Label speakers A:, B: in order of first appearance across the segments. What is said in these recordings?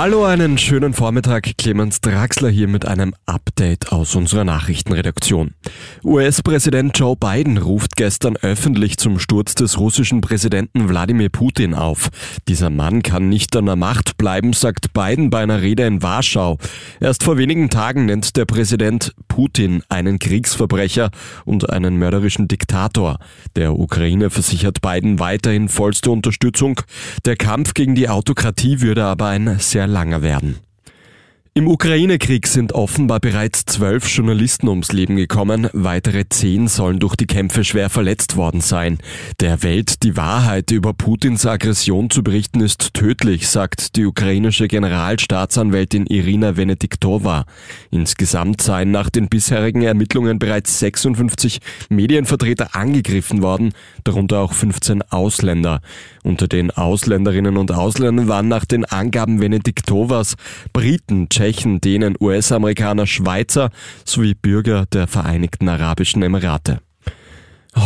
A: Hallo, einen schönen Vormittag. Clemens Draxler hier mit einem Update aus unserer Nachrichtenredaktion. US-Präsident Joe Biden ruft gestern öffentlich zum Sturz des russischen Präsidenten Wladimir Putin auf. Dieser Mann kann nicht an der Macht bleiben, sagt Biden bei einer Rede in Warschau. Erst vor wenigen Tagen nennt der Präsident Putin einen Kriegsverbrecher und einen mörderischen Diktator. Der Ukraine versichert Biden weiterhin vollste Unterstützung. Der Kampf gegen die Autokratie würde aber ein sehr langer werden. Im Ukraine-Krieg sind offenbar bereits zwölf Journalisten ums Leben gekommen, weitere zehn sollen durch die Kämpfe schwer verletzt worden sein. Der Welt die Wahrheit über Putins Aggression zu berichten ist tödlich, sagt die ukrainische Generalstaatsanwältin Irina Venediktova. Insgesamt seien nach den bisherigen Ermittlungen bereits 56 Medienvertreter angegriffen worden, darunter auch 15 Ausländer. Unter den Ausländerinnen und Ausländern waren nach den Angaben Venediktovas Briten, Dänen, US-Amerikaner, Schweizer sowie Bürger der Vereinigten Arabischen Emirate.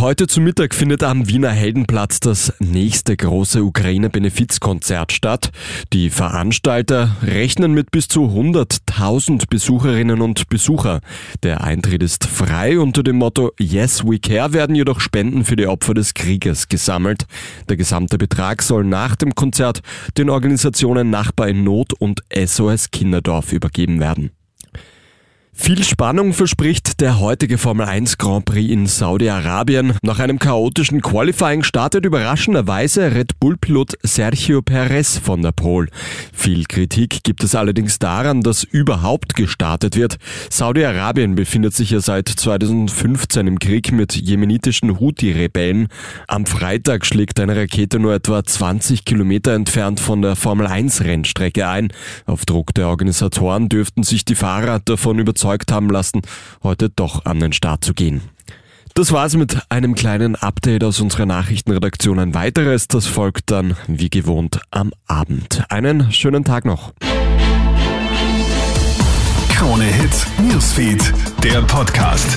A: Heute zu Mittag findet am Wiener Heldenplatz das nächste große Ukraine-Benefizkonzert statt. Die Veranstalter rechnen mit bis zu 100.000 Besucherinnen und Besucher. Der Eintritt ist frei. Unter dem Motto Yes We Care werden jedoch Spenden für die Opfer des Krieges gesammelt. Der gesamte Betrag soll nach dem Konzert den Organisationen Nachbar in Not und SOS Kinderdorf übergeben werden. Viel Spannung verspricht der heutige Formel 1 Grand Prix in Saudi-Arabien. Nach einem chaotischen Qualifying startet überraschenderweise Red Bull-Pilot Sergio Perez von der Pole. Viel Kritik gibt es allerdings daran, dass überhaupt gestartet wird. Saudi-Arabien befindet sich ja seit 2015 im Krieg mit jemenitischen Houthi-Rebellen. Am Freitag schlägt eine Rakete nur etwa 20 Kilometer entfernt von der Formel 1 Rennstrecke ein. Auf Druck der Organisatoren dürften sich die Fahrer davon überzeugen, überzeugt haben lassen, heute doch an den Start zu gehen. Das war's mit einem kleinen Update aus unserer Nachrichtenredaktion. Ein weiteres, das folgt dann wie gewohnt am Abend. Einen schönen Tag noch.
B: Krone Hits, Newsfeed, der Podcast.